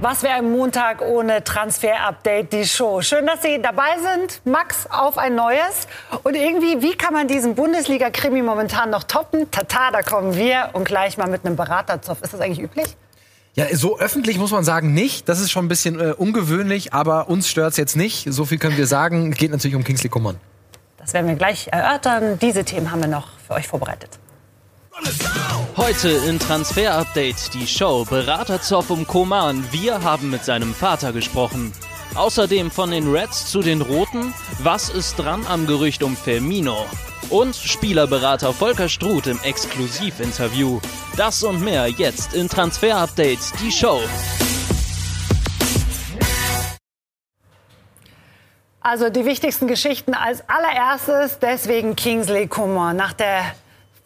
Was wäre ein Montag ohne Transfer-Update, die Show? Schön, dass Sie dabei sind. Max, auf ein neues. Und irgendwie, wie kann man diesen Bundesliga-Krimi momentan noch toppen? Tata, da kommen wir und gleich mal mit einem Beraterzopf. Ist das eigentlich üblich? Ja, so öffentlich muss man sagen nicht. Das ist schon ein bisschen äh, ungewöhnlich, aber uns stört es jetzt nicht. So viel können wir sagen. Geht natürlich um Kingsley Coman. Das werden wir gleich erörtern. Diese Themen haben wir noch für euch vorbereitet. Heute in Transfer Update die Show Beraterzoff um Koman. Wir haben mit seinem Vater gesprochen. Außerdem von den Reds zu den Roten. Was ist dran am Gerücht um Firmino? Und Spielerberater Volker Struth im Exklusivinterview. Das und mehr jetzt in Transfer Update die Show. Also die wichtigsten Geschichten als allererstes, deswegen Kingsley Coman. Nach der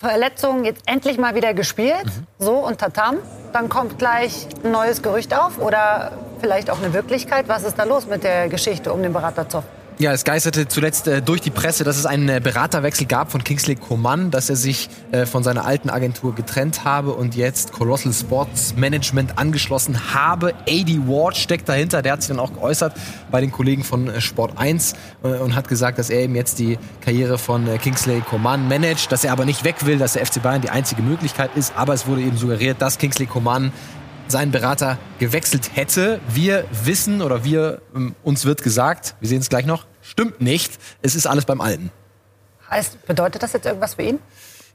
Verletzung jetzt endlich mal wieder gespielt, mhm. so und tatam. Dann kommt gleich ein neues Gerücht auf oder vielleicht auch eine Wirklichkeit. Was ist da los mit der Geschichte um den Berater Zoff? Ja, es geisterte zuletzt äh, durch die Presse, dass es einen äh, Beraterwechsel gab von Kingsley Coman, dass er sich äh, von seiner alten Agentur getrennt habe und jetzt Colossal Sports Management angeschlossen habe. AD Ward steckt dahinter, der hat sich dann auch geäußert bei den Kollegen von äh, Sport 1 äh, und hat gesagt, dass er eben jetzt die Karriere von äh, Kingsley Coman managt, dass er aber nicht weg will, dass der FC Bayern die einzige Möglichkeit ist, aber es wurde eben suggeriert, dass Kingsley Coman seinen Berater gewechselt hätte. Wir wissen oder wir ähm, uns wird gesagt, wir sehen es gleich noch, stimmt nicht. Es ist alles beim Alten. Heißt, bedeutet das jetzt irgendwas für ihn?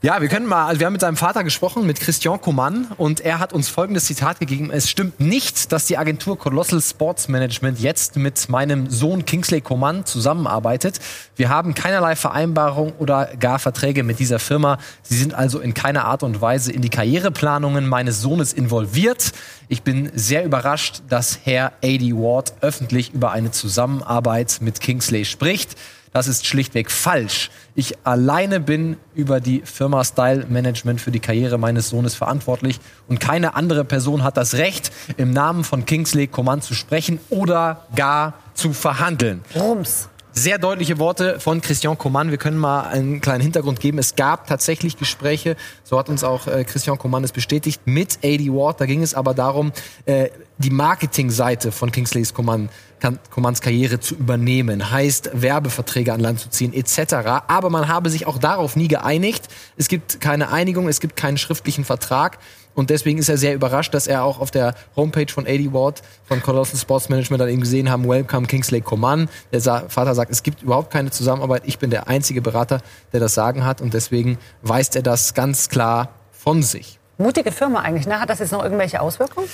Ja, wir können mal, also wir haben mit seinem Vater gesprochen, mit Christian Coman, und er hat uns folgendes Zitat gegeben. Es stimmt nicht, dass die Agentur Colossal Sports Management jetzt mit meinem Sohn Kingsley Coman zusammenarbeitet. Wir haben keinerlei Vereinbarung oder gar Verträge mit dieser Firma. Sie sind also in keiner Art und Weise in die Karriereplanungen meines Sohnes involviert. Ich bin sehr überrascht, dass Herr A.D. Ward öffentlich über eine Zusammenarbeit mit Kingsley spricht. Das ist schlichtweg falsch. Ich alleine bin über die Firma Style Management für die Karriere meines Sohnes verantwortlich und keine andere Person hat das Recht, im Namen von Kingsley Command zu sprechen oder gar zu verhandeln. Rums. Sehr deutliche Worte von Christian Coman. Wir können mal einen kleinen Hintergrund geben. Es gab tatsächlich Gespräche, so hat uns auch äh, Christian Coman es bestätigt, mit AD Ward. Da ging es aber darum, äh, die Marketingseite von Kingsleys Coman Commands Karriere zu übernehmen, heißt Werbeverträge an Land zu ziehen etc. Aber man habe sich auch darauf nie geeinigt. Es gibt keine Einigung, es gibt keinen schriftlichen Vertrag. Und deswegen ist er sehr überrascht, dass er auch auf der Homepage von 80 Ward von Colossal Sports Management dann eben gesehen haben, Welcome Kingsley Coman. Der Vater sagt, es gibt überhaupt keine Zusammenarbeit. Ich bin der einzige Berater, der das Sagen hat. Und deswegen weist er das ganz klar von sich. Mutige Firma eigentlich, ne? Hat das jetzt noch irgendwelche Auswirkungen?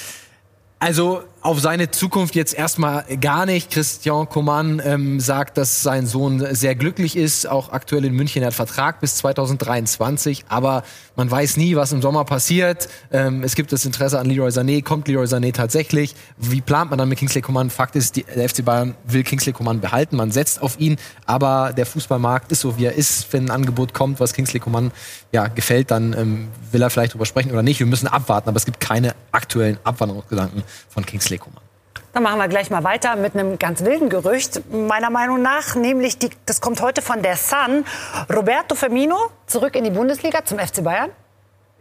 Also auf seine Zukunft jetzt erstmal gar nicht. Christian Coman ähm, sagt, dass sein Sohn sehr glücklich ist, auch aktuell in München. Er hat Vertrag bis 2023, aber man weiß nie, was im Sommer passiert. Ähm, es gibt das Interesse an Leroy Sané. Kommt Leroy Sané tatsächlich? Wie plant man dann mit Kingsley Coman? Fakt ist, die, der FC Bayern will Kingsley Coman behalten. Man setzt auf ihn, aber der Fußballmarkt ist so, wie er ist. Wenn ein Angebot kommt, was Kingsley Coman ja, gefällt, dann ähm, will er vielleicht drüber sprechen oder nicht. Wir müssen abwarten, aber es gibt keine aktuellen Abwanderungsgedanken von Kingsley Coman. Dann machen wir gleich mal weiter mit einem ganz wilden Gerücht, meiner Meinung nach, nämlich die, das kommt heute von der Sun. Roberto Firmino zurück in die Bundesliga zum FC Bayern.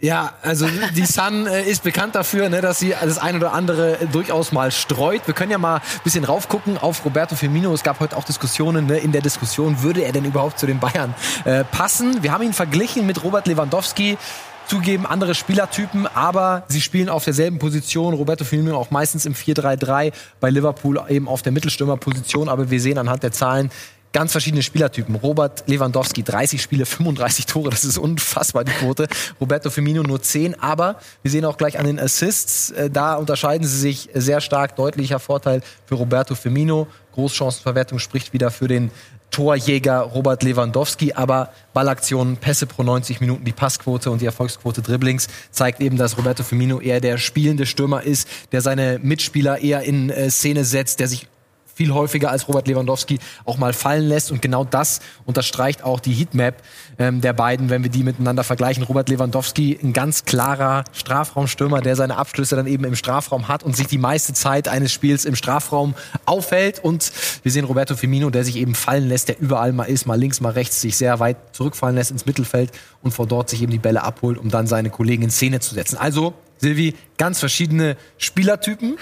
Ja, also die Sun äh, ist bekannt dafür, ne, dass sie das ein oder andere durchaus mal streut. Wir können ja mal ein bisschen raufgucken auf Roberto Firmino. Es gab heute auch Diskussionen ne, in der Diskussion, würde er denn überhaupt zu den Bayern äh, passen? Wir haben ihn verglichen mit Robert Lewandowski. Zugeben andere Spielertypen, aber sie spielen auf derselben Position. Roberto Firmino auch meistens im 4-3-3, bei Liverpool eben auf der Mittelstürmerposition. Aber wir sehen anhand der Zahlen, ganz verschiedene Spielertypen. Robert Lewandowski, 30 Spiele, 35 Tore, das ist unfassbar die Quote. Roberto Firmino nur 10, aber wir sehen auch gleich an den Assists, äh, da unterscheiden sie sich sehr stark, deutlicher Vorteil für Roberto Firmino. Großchancenverwertung spricht wieder für den Torjäger Robert Lewandowski, aber Ballaktionen, Pässe pro 90 Minuten, die Passquote und die Erfolgsquote Dribblings zeigt eben, dass Roberto Firmino eher der spielende Stürmer ist, der seine Mitspieler eher in äh, Szene setzt, der sich viel häufiger als Robert Lewandowski auch mal fallen lässt. Und genau das unterstreicht auch die Heatmap ähm, der beiden, wenn wir die miteinander vergleichen. Robert Lewandowski, ein ganz klarer Strafraumstürmer, der seine Abschlüsse dann eben im Strafraum hat und sich die meiste Zeit eines Spiels im Strafraum aufhält. Und wir sehen Roberto Firmino, der sich eben fallen lässt, der überall mal ist, mal links, mal rechts, sich sehr weit zurückfallen lässt ins Mittelfeld und vor dort sich eben die Bälle abholt, um dann seine Kollegen in Szene zu setzen. Also, Silvi, ganz verschiedene Spielertypen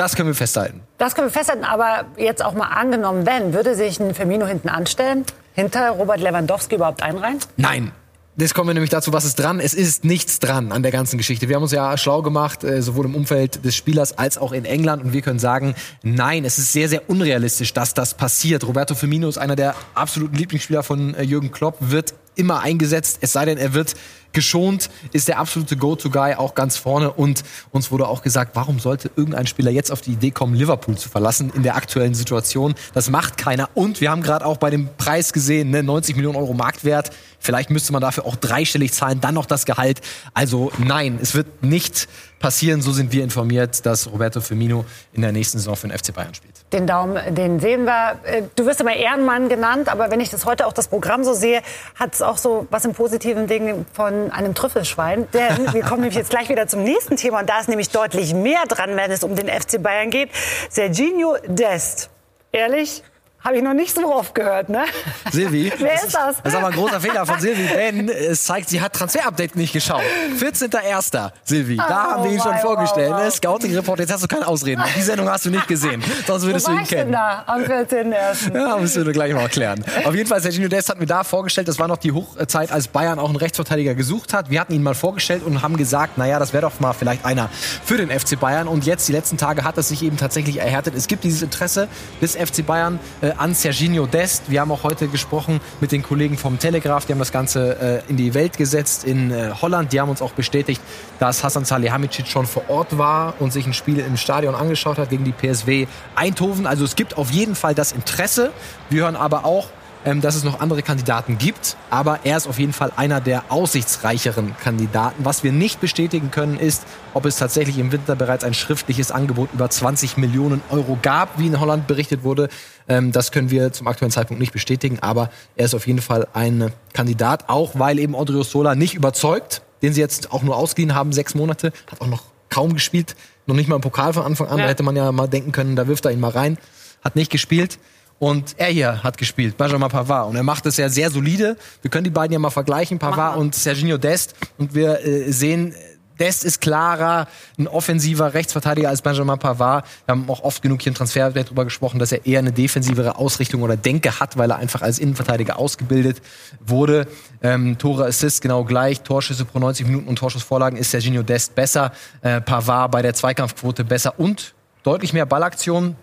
Das können wir festhalten. Das können wir festhalten, aber jetzt auch mal angenommen, wenn, würde sich ein Firmino hinten anstellen, hinter Robert Lewandowski überhaupt einreihen? Nein, Jetzt kommen wir nämlich dazu, was ist dran? Es ist nichts dran an der ganzen Geschichte. Wir haben uns ja schlau gemacht, äh, sowohl im Umfeld des Spielers als auch in England. Und wir können sagen, nein, es ist sehr, sehr unrealistisch, dass das passiert. Roberto Firmino ist einer der absoluten Lieblingsspieler von äh, Jürgen Klopp, wird immer eingesetzt, es sei denn, er wird geschont, ist der absolute Go-To-Guy auch ganz vorne. Und uns wurde auch gesagt, warum sollte irgendein Spieler jetzt auf die Idee kommen, Liverpool zu verlassen in der aktuellen Situation? Das macht keiner. Und wir haben gerade auch bei dem Preis gesehen, ne, 90 Millionen Euro Marktwert. Vielleicht müsste man dafür auch dreistellig zahlen, dann noch das Gehalt. Also nein, es wird nicht passieren. So sind wir informiert, dass Roberto Firmino in der nächsten Saison für den FC Bayern spielt. Den Daumen, den sehen wir. Äh, du wirst immer Ehrenmann genannt, aber wenn ich das heute auch das Programm so sehe, hat es auch so was im positiven Ding von einem Trüffelschwein. Denn wir kommen nämlich jetzt gleich wieder zum nächsten Thema und da ist nämlich deutlich mehr dran, wenn es um den FC Bayern geht. Serginho Dest. Ehrlich, habe ich noch nicht so oft gehört, ne? Silvi. Wer ist das? Das ist aber ein großer Fehler von Silvi, denn es zeigt, sie hat Transfer-Update nicht geschaut. 14.01. Silvi, da Oh, haben wir ihn schon vorgestellt. wow. Ne? Scouting-Report, jetzt hast du keine Ausreden. Die Sendung hast du nicht gesehen, sonst würdest Wo du ihn kennen. da am 14.01.? Ja, müssen wir gleich mal erklären. Auf jeden Fall, Sergio Dest hat mir da vorgestellt, das war noch die Hochzeit, als Bayern auch einen Rechtsverteidiger gesucht hat. Wir hatten ihn mal vorgestellt und haben gesagt, naja, das wäre doch mal vielleicht einer für den FC Bayern. Und jetzt, die letzten Tage, hat es sich eben tatsächlich erhärtet. Es gibt dieses Interesse des FC Bayern äh, an Serginho Dest. Wir haben auch heute gesprochen mit den Kollegen vom Telegraph, die haben das Ganze äh, in die Welt gesetzt in äh, Holland. Die haben uns auch bestätigt, dass Hasan Salihamidzic schon vor Ort war und sich ein Spiel im Stadion angeschaut hat gegen die PSW Eindhoven. Also es gibt auf jeden Fall das Interesse. Wir hören aber auch, ähm, dass es noch andere Kandidaten gibt. Aber er ist auf jeden Fall einer der aussichtsreicheren Kandidaten. Was wir nicht bestätigen können, ist, ob es tatsächlich im Winter bereits ein schriftliches Angebot über 20 Millionen Euro gab, wie in Holland berichtet wurde. Ähm, das können wir zum aktuellen Zeitpunkt nicht bestätigen. Aber er ist auf jeden Fall ein Kandidat, auch weil eben Odrio Sola nicht überzeugt, den sie jetzt auch nur ausgeliehen haben, sechs Monate, hat auch noch kaum gespielt, noch nicht mal im Pokal von Anfang an. Ja. Da hätte man ja mal denken können, da wirft er ihn mal rein. Hat nicht gespielt. Und er hier hat gespielt, Benjamin Pavard. Und er macht es ja sehr solide. Wir können die beiden ja mal vergleichen, Pavard und Serginho Dest. Und wir äh, sehen, Dest ist klarer, ein offensiver Rechtsverteidiger als Benjamin Pavard. Wir haben auch oft genug hier im Transfer darüber gesprochen, dass er eher eine defensivere Ausrichtung oder Denke hat, weil er einfach als Innenverteidiger ausgebildet wurde. Ähm, Tore, Assists genau gleich, Torschüsse pro 90 Minuten und Torschussvorlagen ist Serginho Dest besser. Äh, Pavard bei der Zweikampfquote besser und deutlich mehr Ballaktionen.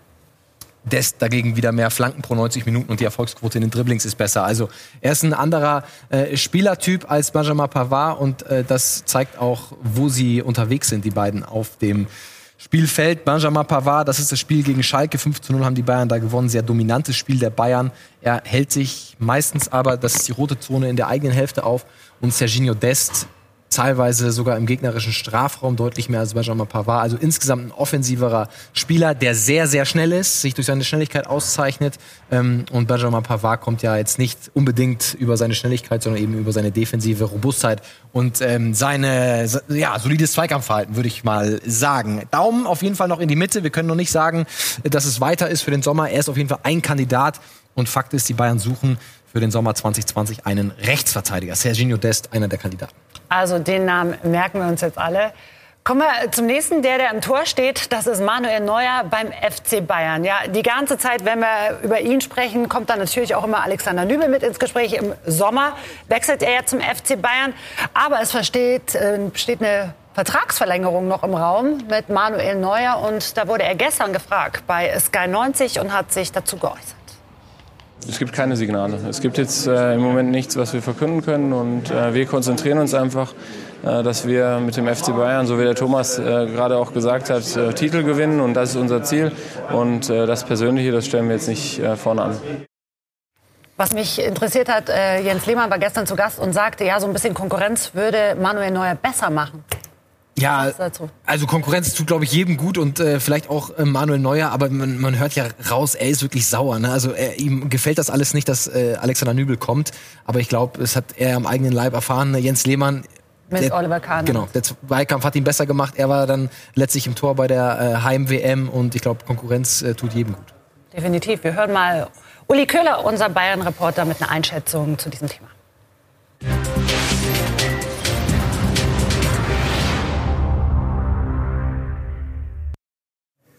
Dest dagegen wieder mehr Flanken pro 90 Minuten und die Erfolgsquote in den Dribblings ist besser. Also er ist ein anderer äh, Spielertyp als Benjamin Pavard und äh, das zeigt auch, wo sie unterwegs sind, die beiden auf dem Spielfeld. Benjamin Pavard, das ist das Spiel gegen Schalke. 5 zu 0 haben die Bayern da gewonnen. Sehr dominantes Spiel der Bayern. Er hält sich meistens aber, das ist die rote Zone, in der eigenen Hälfte auf. Und Serginho Dest teilweise sogar im gegnerischen Strafraum deutlich mehr als Benjamin Pavard. Also insgesamt ein offensiverer Spieler, der sehr, sehr schnell ist, sich durch seine Schnelligkeit auszeichnet. Ähm, und Benjamin Pavard kommt ja jetzt nicht unbedingt über seine Schnelligkeit, sondern eben über seine defensive Robustheit und ähm, seine ja, solides Zweikampfverhalten, würde ich mal sagen. Daumen auf jeden Fall noch in die Mitte. Wir können noch nicht sagen, dass es weiter ist für den Sommer. Er ist auf jeden Fall ein Kandidat. Und Fakt ist, die Bayern suchen für den Sommer 2020 einen Rechtsverteidiger. Serginho Dest, einer der Kandidaten. Also den Namen merken wir uns jetzt alle. Kommen wir zum nächsten, der, der im Tor steht. Das ist Manuel Neuer beim FC Bayern. Ja, die ganze Zeit, wenn wir über ihn sprechen, kommt dann natürlich auch immer Alexander Nübel mit ins Gespräch. Im Sommer wechselt er ja zum FC Bayern. Aber es versteht, äh, steht eine Vertragsverlängerung noch im Raum mit Manuel Neuer. Und da wurde er gestern gefragt bei Sky 90 und hat sich dazu geäußert. Es gibt keine Signale. Es gibt jetzt äh, im Moment nichts, was wir verkünden können. Und äh, wir konzentrieren uns einfach, äh, dass wir mit dem FC Bayern, so wie der Thomas äh, gerade auch gesagt hat, äh, Titel gewinnen. Und das ist unser Ziel. Und äh, das Persönliche, das stellen wir jetzt nicht vorne an. Was mich interessiert hat, Jens Lehmann war gestern zu Gast und sagte, ja, so ein bisschen Konkurrenz würde Manuel Neuer besser machen. Ja, dazu? also Konkurrenz tut, glaube ich, jedem gut und äh, vielleicht auch äh, Manuel Neuer, aber man, man hört ja raus, er ist wirklich sauer. Ne? Also er, ihm gefällt das alles nicht, dass äh, Alexander Nübel kommt, aber ich glaube, es hat er am eigenen Leib erfahren. Ne? Jens Lehmann Mit der- Oliver Kahn. Genau, der Zweikampf hat ihn besser gemacht. Er war dann letztlich im Tor bei der äh, Heim-WM und ich glaube, Konkurrenz äh, tut jedem gut. Definitiv. Wir hören mal Uli Köhler, unser Bayern-Reporter, mit einer Einschätzung zu diesem Thema.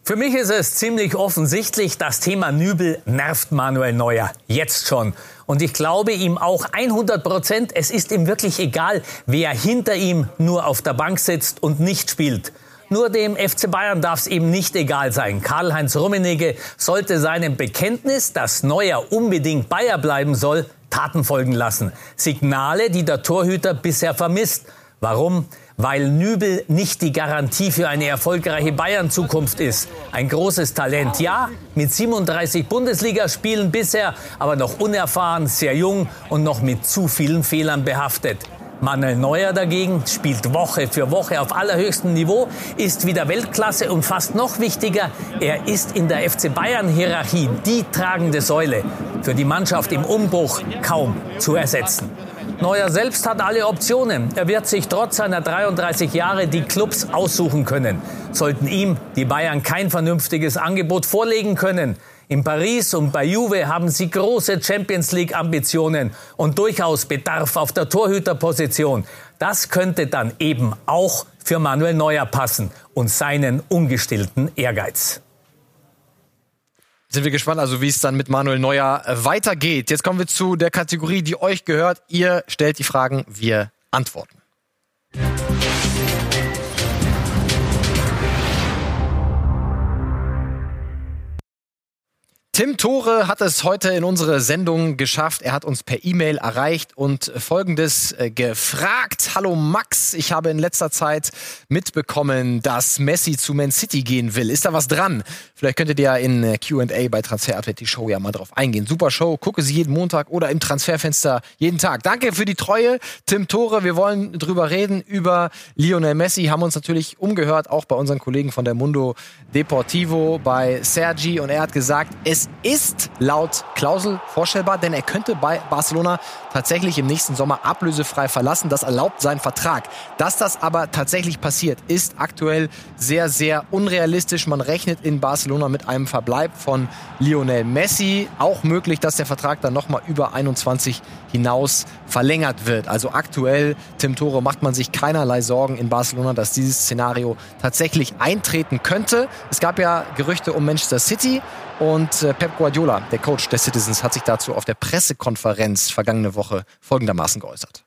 Für mich ist es ziemlich offensichtlich, das Thema Nübel nervt Manuel Neuer jetzt schon. Und ich glaube ihm auch 100 Prozent, es ist ihm wirklich egal, wer hinter ihm nur auf der Bank sitzt und nicht spielt. Nur dem FC Bayern darf es ihm nicht egal sein. Karl-Heinz Rummenigge sollte seinem Bekenntnis, dass Neuer unbedingt Bayer bleiben soll, Taten folgen lassen. Signale, die der Torhüter bisher vermisst. Warum? Weil Nübel nicht die Garantie für eine erfolgreiche Bayern-Zukunft ist. Ein großes Talent, ja, mit 37 Bundesligaspielen bisher, aber noch unerfahren, sehr jung und noch mit zu vielen Fehlern behaftet. Manuel Neuer dagegen spielt Woche für Woche auf allerhöchstem Niveau, ist wieder Weltklasse und fast noch wichtiger, er ist in der FC Bayern-Hierarchie die tragende Säule. Für die Mannschaft im Umbruch kaum zu ersetzen. Neuer selbst hat alle Optionen. Er wird sich trotz seiner 33 Jahre die Clubs aussuchen können. Sollten ihm die Bayern kein vernünftiges Angebot vorlegen können. In Paris und bei Juve haben sie große Champions League Ambitionen und durchaus Bedarf auf der Torhüterposition. Das könnte dann eben auch für Manuel Neuer passen und seinen ungestillten Ehrgeiz sind wir gespannt, also wie es dann mit Manuel Neuer äh, weitergeht. Jetzt kommen wir zu der Kategorie, die euch gehört. Ihr stellt die Fragen, wir antworten. Tim Tore hat es heute in unsere Sendung geschafft. Er hat uns per E-Mail erreicht und Folgendes äh, gefragt. Hallo Max, ich habe in letzter Zeit mitbekommen, dass Messi zu Man City gehen will. Ist da was dran? Vielleicht könntet ihr ja in äh, Q&A bei Transfer Update die Show ja mal drauf eingehen. Super Show, gucke sie jeden Montag oder im Transferfenster jeden Tag. Danke für die Treue, Tim Tore. Wir wollen drüber reden, über Lionel Messi. Haben uns natürlich umgehört, auch bei unseren Kollegen von der Mundo Deportivo, bei Sergi. Und er hat gesagt, es ist laut Klausel vorstellbar, denn er könnte bei Barcelona tatsächlich im nächsten Sommer ablösefrei verlassen. Das erlaubt sein Vertrag. Dass das aber tatsächlich passiert, ist aktuell sehr, sehr unrealistisch. Man rechnet in Barcelona mit einem Verbleib von Lionel Messi. Auch möglich, dass der Vertrag dann nochmal über 21 hinaus verlängert wird. Also aktuell, Tim Tore, macht man sich keinerlei Sorgen in Barcelona, dass dieses Szenario tatsächlich eintreten könnte. Es gab ja Gerüchte um Manchester City und äh, Pep Guardiola, der Coach der Citizens, hat sich dazu auf der Pressekonferenz vergangene Woche folgendermaßen geäußert.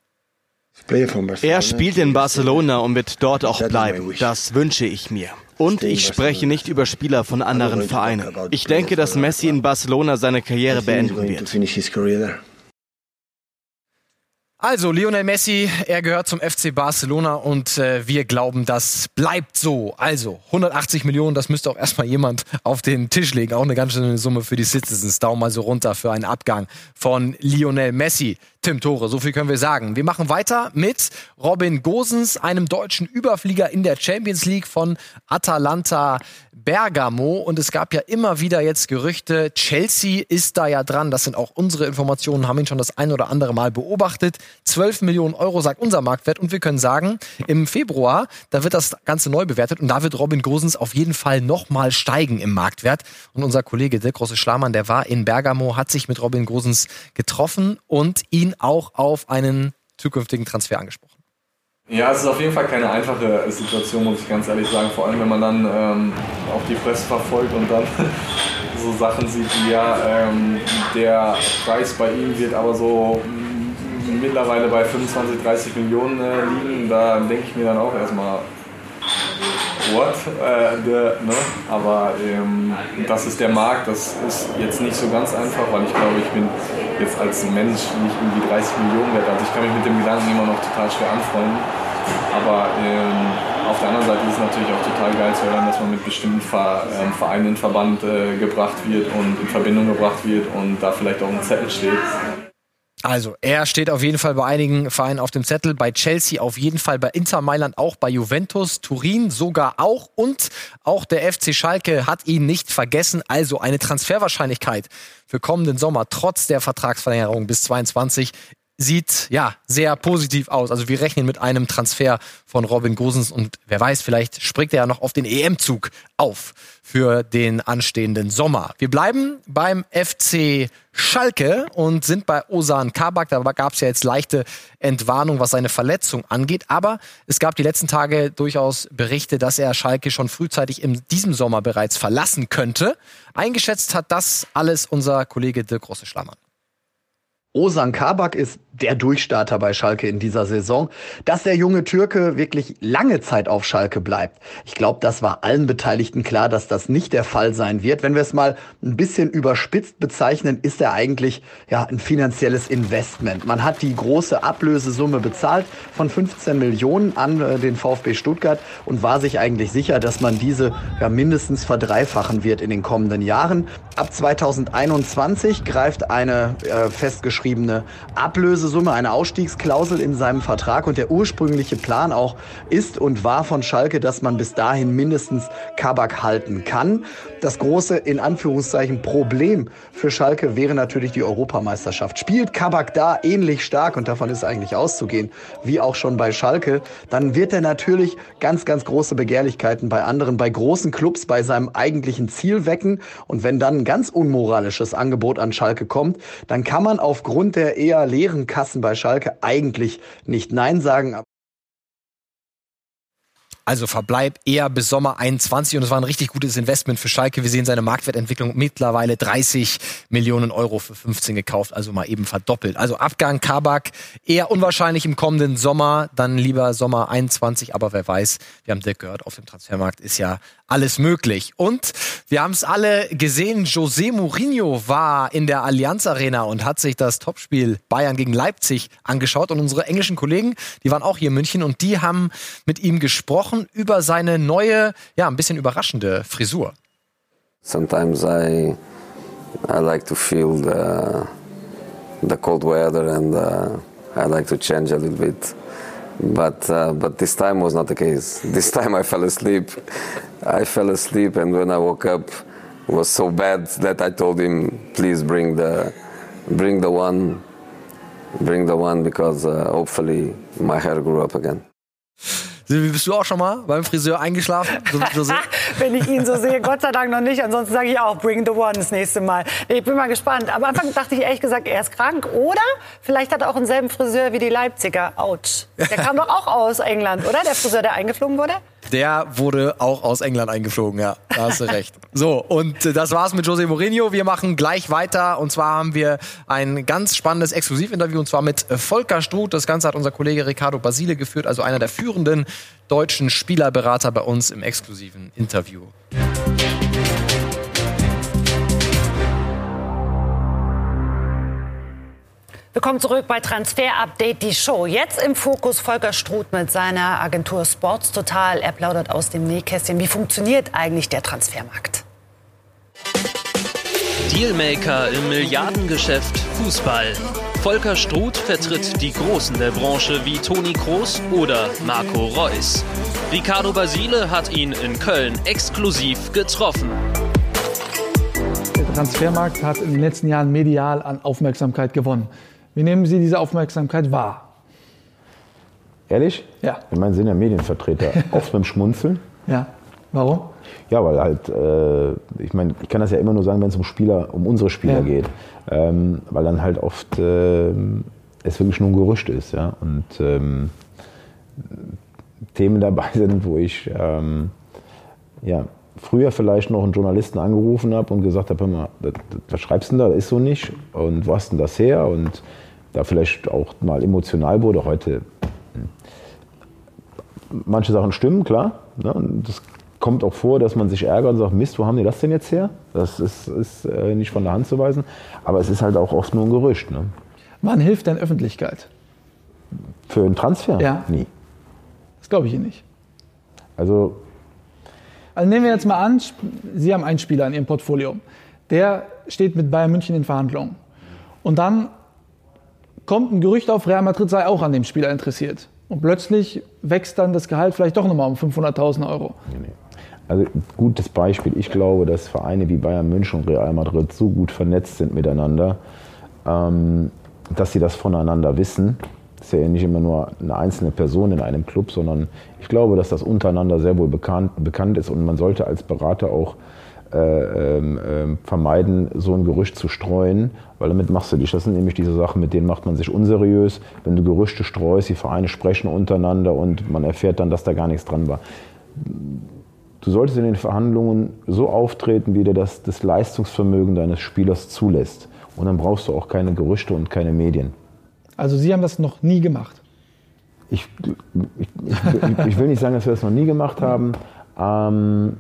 Er spielt in Barcelona und wird dort auch bleiben. Das wünsche ich mir. Und ich spreche nicht über Spieler von anderen Vereinen. Ich denke, dass Messi in Barcelona seine Karriere beenden wird. Also Lionel Messi, er gehört zum FC Barcelona und äh, wir glauben, das bleibt so. Also 180 Millionen, das müsste auch erstmal jemand auf den Tisch legen. Auch eine ganz schöne Summe für die Citizens. Daumen mal so runter für einen Abgang von Lionel Messi. Tim Tore, so viel können wir sagen. Wir machen weiter mit Robin Gosens, einem deutschen Überflieger in der Champions League von Atalanta Bergamo. Und es gab ja immer wieder jetzt Gerüchte, Chelsea ist da ja dran. Das sind auch unsere Informationen, haben ihn schon das ein oder andere Mal beobachtet. 12 Millionen Euro sagt unser Marktwert. Und wir können sagen, im Februar, da wird das Ganze neu bewertet und da wird Robin Gosens auf jeden Fall nochmal steigen im Marktwert. Und unser Kollege Dirk Große Schlamann, der war in Bergamo, hat sich mit Robin Gosens getroffen und ihn auch auf einen zukünftigen Transfer angesprochen. Ja, es ist auf jeden Fall keine einfache Situation, muss ich ganz ehrlich sagen. Vor allem, wenn man dann ähm, auch die Presse verfolgt und dann so Sachen sieht wie, ja, ähm, der Preis bei ihm wird aber so mittlerweile bei 25, 30 Millionen äh, liegen. Da denke ich mir dann auch erstmal, what? Äh, de, ne? Aber ähm, das ist der Markt, das ist jetzt nicht so ganz einfach, weil ich glaube, ich bin jetzt als Mensch nicht irgendwie 30 Millionen wert. Also ich kann mich mit dem Gedanken immer noch total schwer anfreunden. Aber ähm, auf der anderen Seite ist es natürlich auch total geil zu hören, dass man mit bestimmten ähm, Vereinen in Verband äh, gebracht wird und in Verbindung gebracht wird und da vielleicht auch ein Zettel steht. Also, er steht auf jeden Fall bei einigen Vereinen auf dem Zettel, bei Chelsea auf jeden Fall, bei Inter Mailand auch, bei Juventus, Turin sogar auch und auch der FC Schalke hat ihn nicht vergessen. Also eine Transferwahrscheinlichkeit für kommenden Sommer trotz der Vertragsverlängerung bis 22 sieht ja sehr positiv aus. Also wir rechnen mit einem Transfer von Robin Gosens und wer weiß, vielleicht springt er ja noch auf den EM-Zug auf für den anstehenden Sommer. Wir bleiben beim FC Schalke und sind bei Osan Kabak. Da gab es ja jetzt leichte Entwarnung, was seine Verletzung angeht. Aber es gab die letzten Tage durchaus Berichte, dass er Schalke schon frühzeitig in diesem Sommer bereits verlassen könnte. Eingeschätzt hat das alles unser Kollege Dirk Grosse-Schlammer. Osan Kabak ist der Durchstarter bei Schalke in dieser Saison. Dass der junge Türke wirklich lange Zeit auf Schalke bleibt, ich glaube, das war allen Beteiligten klar, dass das nicht der Fall sein wird. Wenn wir es mal ein bisschen überspitzt bezeichnen, ist er eigentlich ja ein finanzielles Investment. Man hat die große Ablösesumme bezahlt von 15 Millionen an äh, den VfB Stuttgart und war sich eigentlich sicher, dass man diese ja mindestens verdreifachen wird in den kommenden Jahren. Ab 2021 greift eine äh, festgeschriebene festgeschriebene Ablösesumme, eine Ausstiegsklausel in seinem Vertrag. Und der ursprüngliche Plan auch ist und war von Schalke, dass man bis dahin mindestens Kabak halten kann. Das große, in Anführungszeichen, Problem für Schalke wäre natürlich die Europameisterschaft. Spielt Kabak da ähnlich stark, und davon ist eigentlich auszugehen, wie auch schon bei Schalke, dann wird er natürlich ganz, ganz große Begehrlichkeiten bei anderen, bei großen Clubs, bei seinem eigentlichen Ziel wecken. Und wenn dann ein ganz unmoralisches Angebot an Schalke kommt, dann kann man aufgrund aufgrund der eher leeren Kassen bei Schalke eigentlich nicht Nein sagen. Also Verbleib eher bis Sommer 21 und es war ein richtig gutes Investment für Schalke. Wir sehen seine Marktwertentwicklung mittlerweile 30 Millionen Euro für 15 gekauft, also mal eben verdoppelt. Also Abgang Kabak eher unwahrscheinlich im kommenden Sommer, dann lieber Sommer 21, aber wer weiß, wir haben Dirk gehört, auf dem Transfermarkt ist ja alles möglich. Und wir haben es alle gesehen, José Mourinho war in der Allianz Arena und hat sich das Topspiel Bayern gegen Leipzig angeschaut. Und unsere englischen Kollegen, die waren auch hier in München und die haben mit ihm gesprochen über seine neue, ja, ein bisschen überraschende Frisur. Sometimes I, I like to feel the, the cold weather and uh, I like to change a little bit. But, uh, but this time was not the case. This time I fell asleep I fell asleep, and when I woke up, it was so bad that I told him, "Please bring the, bring the one, bring the one, because uh, hopefully my hair grew up again." Bist du auch schon mal beim Friseur eingeschlafen? Wenn ich ihn so sehe, Gott sei Dank noch nicht. Ansonsten sage ich auch, bring the one das nächste Mal. Ich bin mal gespannt. Am Anfang dachte ich ehrlich gesagt, er ist krank. Oder vielleicht hat er auch denselben Friseur wie die Leipziger. Autsch. Der kam doch auch aus England, oder? Der Friseur, der eingeflogen wurde? Der wurde auch aus England eingeflogen, ja. Da hast du recht. So, und das war's mit José Mourinho. Wir machen gleich weiter. Und zwar haben wir ein ganz spannendes Exklusivinterview und zwar mit Volker Struth. Das Ganze hat unser Kollege Ricardo Basile geführt, also einer der führenden deutschen Spielerberater bei uns im exklusiven Interview. Willkommen zurück bei Transfer Update, die Show. Jetzt im Fokus Volker Struth mit seiner Agentur Sports Total. Er plaudert aus dem Nähkästchen. Wie funktioniert eigentlich der Transfermarkt? Dealmaker im Milliardengeschäft Fußball. Volker Struth vertritt die Großen der Branche wie Toni Kroos oder Marco Reus. Ricardo Basile hat ihn in Köln exklusiv getroffen. Der Transfermarkt hat in den letzten Jahren medial an Aufmerksamkeit gewonnen. Wie nehmen Sie diese Aufmerksamkeit wahr? Ehrlich? Ja. Ich meine, sind ja Medienvertreter. Oft beim Schmunzeln. Ja. Warum? Ja, weil halt, äh, ich meine, ich kann das ja immer nur sagen, wenn es um Spieler, um unsere Spieler ja. geht. Ähm, weil dann halt oft äh, es wirklich nur ein Gerücht ist, ja. Und ähm, Themen dabei sind, wo ich ähm, ja, früher vielleicht noch einen Journalisten angerufen habe und gesagt habe, hör mal, was schreibst du denn da, das ist so nicht und wo hast denn das her? Und da vielleicht auch mal emotional wurde. Heute manche Sachen stimmen, klar. Ne? Das kommt auch vor, dass man sich ärgert und sagt, Mist, wo haben die das denn jetzt her? Das ist, ist äh, nicht von der Hand zu weisen. Aber es ist halt auch oft nur ein Gerücht. Ne? Wann hilft denn Öffentlichkeit? Für einen Transfer? Ja. Nie. Das glaube ich Ihnen nicht. Also also nehmen wir jetzt mal an, Sie haben einen Spieler in Ihrem Portfolio. Der steht mit Bayern München in Verhandlungen. Und dann kommt ein Gerücht auf, Real Madrid sei auch an dem Spieler interessiert. Und plötzlich wächst dann das Gehalt vielleicht doch nochmal um 500.000 Euro. Also gutes Beispiel. Ich glaube, dass Vereine wie Bayern München und Real Madrid so gut vernetzt sind miteinander, ähm, dass sie das voneinander wissen. Das ist ja nicht immer nur eine einzelne Person in einem Club, sondern ich glaube, dass das untereinander sehr wohl bekannt, bekannt ist und man sollte als Berater auch äh, äh, vermeiden, so ein Gerücht zu streuen, weil damit machst du dich. Das sind nämlich diese Sachen, mit denen macht man sich unseriös. Wenn du Gerüchte streust, die Vereine sprechen untereinander und man erfährt dann, dass da gar nichts dran war. Du solltest in den Verhandlungen so auftreten, wie dir das, das Leistungsvermögen deines Spielers zulässt. Und dann brauchst du auch keine Gerüchte und keine Medien. Also Sie haben das noch nie gemacht? Ich, ich, ich, ich will nicht sagen, dass wir das noch nie gemacht haben. Ähm,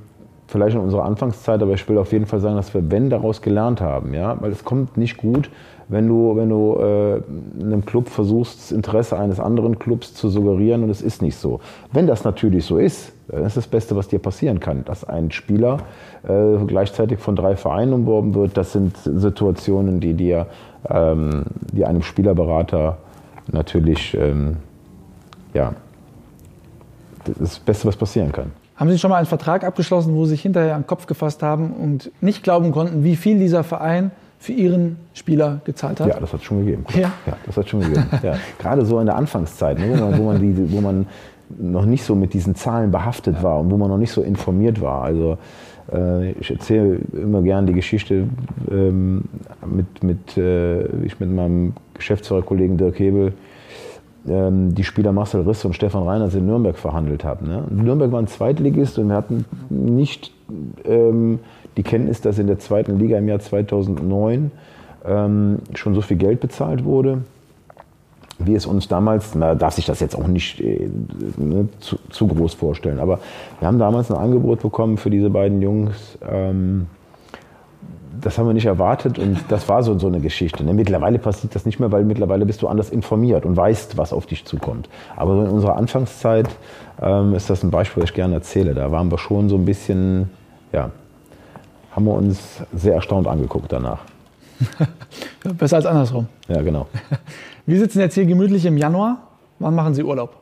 vielleicht in unserer Anfangszeit, aber ich will auf jeden Fall sagen, dass wir, wenn, daraus gelernt haben. Ja? Weil es kommt nicht gut, wenn du, wenn du äh, einem Club versuchst, das Interesse eines anderen Clubs zu suggerieren und es ist nicht so. Wenn das natürlich so ist, dann ist das Beste, was dir passieren kann, dass ein Spieler äh, gleichzeitig von drei Vereinen umworben wird. Das sind Situationen, die dir, ähm, die einem Spielerberater natürlich, ähm, ja, das Beste, was passieren kann. Haben Sie schon mal einen Vertrag abgeschlossen, wo Sie sich hinterher an den Kopf gefasst haben und nicht glauben konnten, wie viel dieser Verein für Ihren Spieler gezahlt hat? Ja, das hat es schon gegeben. Ja? ja, das hat schon gegeben. ja. Gerade so in der Anfangszeit, ne, wo, man, wo, man die, wo man noch nicht so mit diesen Zahlen behaftet war und wo man noch nicht so informiert war. Also äh, ich erzähle immer gern die Geschichte ähm, mit, mit, äh, ich mit meinem Geschäftsführerkollegen Dirk Hebel die Spieler Marcel Riss und Stefan Reiners in Nürnberg verhandelt haben. Ne? Nürnberg war ein Zweitligist und wir hatten nicht ähm, die Kenntnis, dass in der zweiten Liga im Jahr 2009 ähm, schon so viel Geld bezahlt wurde wie es uns damals, man darf sich das jetzt auch nicht äh, ne, zu, zu, groß vorstellen, aber wir haben damals ein Angebot bekommen für diese beiden Jungs. Ähm, das haben wir nicht erwartet und das war so, so eine Geschichte. Ne? Mittlerweile passiert das nicht mehr, weil mittlerweile bist du anders informiert und weißt, was auf dich zukommt. Aber in unserer Anfangszeit ähm, ist das ein Beispiel, das ich gerne erzähle. Da waren wir schon so ein bisschen, ja, haben wir uns sehr erstaunt angeguckt danach. Besser als andersrum. Ja, genau. Wir sitzen jetzt hier gemütlich im Januar. Wann machen Sie Urlaub?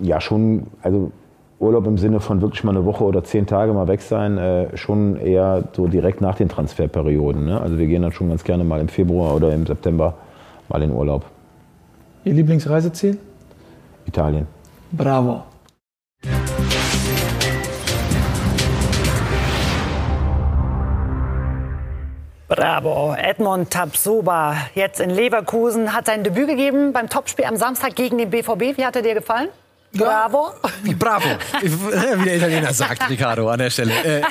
Ja, schon, also Urlaub im Sinne von wirklich mal eine Woche oder zehn Tage mal weg sein, äh, schon eher so direkt nach den Transferperioden. Ne? Also wir gehen dann schon ganz gerne mal im Februar oder im September mal in Urlaub. Ihr Lieblingsreiseziel? Italien. Bravo. Bravo. Edmond Tapsoba, jetzt in Leverkusen, hat sein Debüt gegeben beim Topspiel am Samstag gegen den BVB. Wie hat er dir gefallen? Bravo. Bravo. Wie der Italiener sagt, Ricardo, an der Stelle. Äh,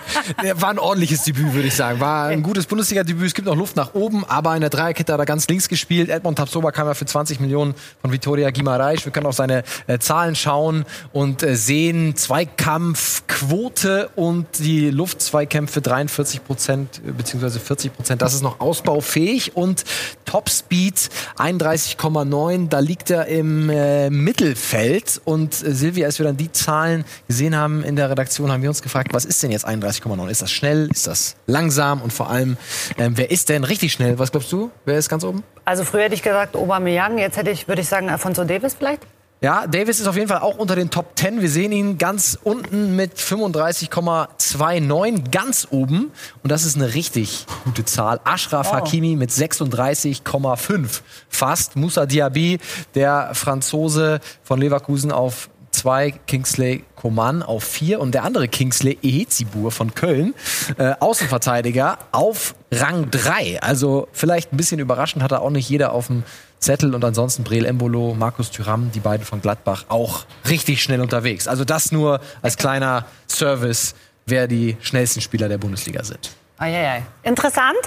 war ein ordentliches Debüt, würde ich sagen. War ein gutes Bundesliga-Debüt. Es gibt noch Luft nach oben, aber in der Dreierkette hat er ganz links gespielt. Edmond Tapsoba kam ja für 20 Millionen von Vitoria Guimaraes. Wir können auf seine äh, Zahlen schauen und äh, sehen Zweikampfquote und die Luftzweikämpfe 43 Prozent bzw. 40 Prozent. Das ist noch ausbaufähig und Topspeed 31,9. Da liegt er im Mittelfeld und äh, Silvia, als wir dann die Zahlen gesehen haben in der Redaktion, haben wir uns gefragt, was ist denn jetzt 31,9? Ist das schnell? Ist das langsam? Und vor allem, ähm, wer ist denn richtig schnell? Was glaubst du? Wer ist ganz oben? Also früher hätte ich gesagt Aubameyang, jetzt hätte ich, würde ich sagen, Alfonso Davis vielleicht? Ja, Davis ist auf jeden Fall auch unter den Top 10. Wir sehen ihn ganz unten mit 35,29, ganz oben. Und das ist eine richtig gute Zahl. Ashraf oh. Hakimi mit 36,5 fast. Moussa Diaby, der Franzose von Leverkusen auf 2, Kingsley Coman auf 4 und der andere Kingsley Ehezibur von Köln, äh, Außenverteidiger auf Rang 3. Also vielleicht ein bisschen überraschend hat er auch nicht jeder auf dem Zettel und ansonsten Breel Embolo, Markus Thüram, die beiden von Gladbach, auch richtig schnell unterwegs. Also das nur als kleiner Service, wer die schnellsten Spieler der Bundesliga sind. Eieiei. Interessant.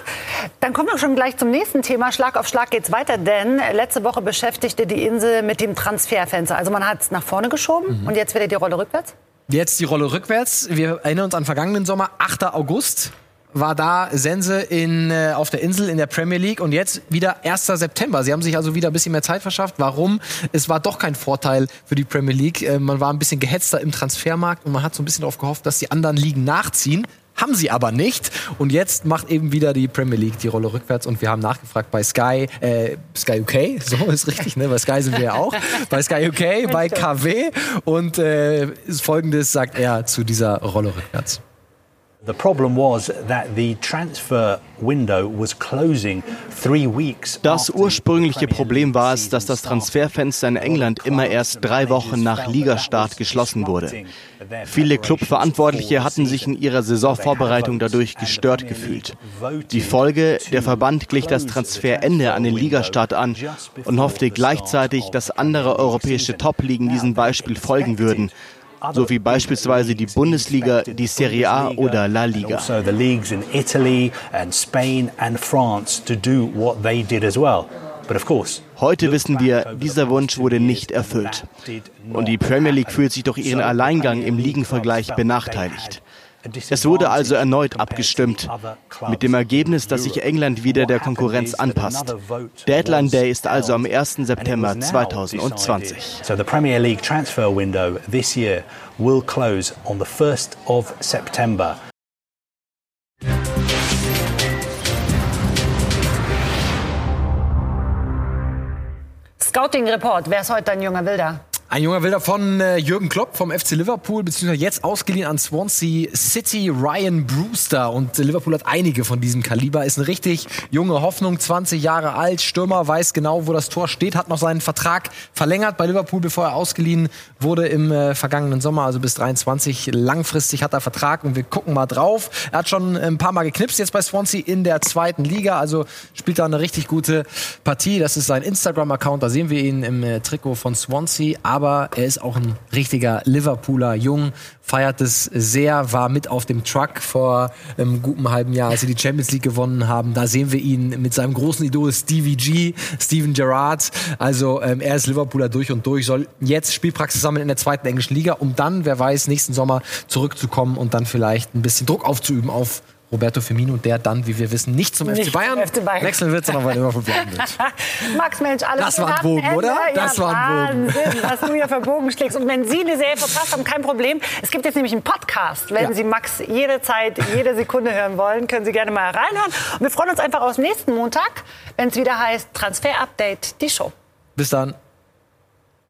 Dann kommen wir schon gleich zum nächsten Thema. Schlag auf Schlag geht's weiter, denn letzte Woche beschäftigte die Insel mit dem Transferfenster. Also man hat es nach vorne geschoben mhm. und jetzt wieder die Rolle rückwärts? Jetzt die Rolle rückwärts. Wir erinnern uns an vergangenen Sommer, 8. August war da Sense in, äh, auf der Insel in der Premier League und jetzt wieder 1. September. Sie haben sich also wieder ein bisschen mehr Zeit verschafft. Warum? Es war doch kein Vorteil für die Premier League. Äh, man war ein bisschen gehetzter im Transfermarkt und man hat so ein bisschen darauf gehofft, dass die anderen Ligen nachziehen. Haben sie aber nicht. Und jetzt macht eben wieder die Premier League die Rolle rückwärts. Und wir haben nachgefragt bei Sky, äh, Sky UK, so ist richtig, ne? Bei Sky sind wir ja auch. bei Sky UK, bei KW. Und äh, folgendes sagt er zu dieser Rolle rückwärts. Das ursprüngliche Problem war es, dass das Transferfenster in England immer erst drei Wochen nach Ligastart geschlossen wurde. Viele Clubverantwortliche hatten sich in ihrer Saisonvorbereitung dadurch gestört gefühlt. Die Folge, der Verband glich das Transferende an den Ligastart an und hoffte gleichzeitig, dass andere europäische Top-Ligen diesem Beispiel folgen würden so wie beispielsweise die Bundesliga, die Serie A oder La Liga. Heute wissen wir, dieser Wunsch wurde nicht erfüllt. Und die Premier League fühlt sich durch ihren Alleingang im Ligenvergleich benachteiligt. Es wurde also erneut abgestimmt, mit dem Ergebnis, dass sich England wieder der Konkurrenz anpasst. Deadline Day ist also am 1. September 2020. So the Premier League transfer window this year will close on the 1st of September. Scouting Report, wer ist heute ein junger Wilder? Ein junger Wilder von äh, Jürgen Klopp vom FC Liverpool, beziehungsweise jetzt ausgeliehen an Swansea City, Ryan Brewster. Und Liverpool hat einige von diesem Kaliber. Ist eine richtig junge Hoffnung, 20 Jahre alt, Stürmer, weiß genau, wo das Tor steht, hat noch seinen Vertrag verlängert bei Liverpool, bevor er ausgeliehen wurde im äh, vergangenen Sommer, also bis 23. Langfristig hat er Vertrag und wir gucken mal drauf. Er hat schon ein paar Mal geknipst jetzt bei Swansea in der zweiten Liga, also spielt da eine richtig gute Partie. Das ist sein Instagram-Account, da sehen wir ihn im äh, Trikot von Swansea er ist auch ein richtiger Liverpooler Jung, feiert es sehr, war mit auf dem Truck vor einem guten halben Jahr, als sie die Champions League gewonnen haben. Da sehen wir ihn mit seinem großen Idol Stevie G, Steven Gerrard. Also ähm, er ist Liverpooler durch und durch, soll jetzt Spielpraxis sammeln in der zweiten englischen Liga, um dann, wer weiß, nächsten Sommer zurückzukommen und dann vielleicht ein bisschen Druck aufzuüben auf Roberto Firmino, der dann, wie wir wissen, nicht zum nicht FC, Bayern FC Bayern wechseln wird, sondern bei Liverpool bleiben wird. Max, Mensch, alles Das war ein Bogen, oder? Das ja, war ein Bogen. Wahnsinn, was du hier für Bogen schlägst. Und wenn Sie eine Serie verpasst haben, kein Problem. Es gibt jetzt nämlich einen Podcast. Wenn ja. Sie Max jede Zeit, jede Sekunde hören wollen, können Sie gerne mal reinhören. Und wir freuen uns einfach auf nächsten Montag, wenn es wieder heißt Transfer Update, die Show. Bis dann.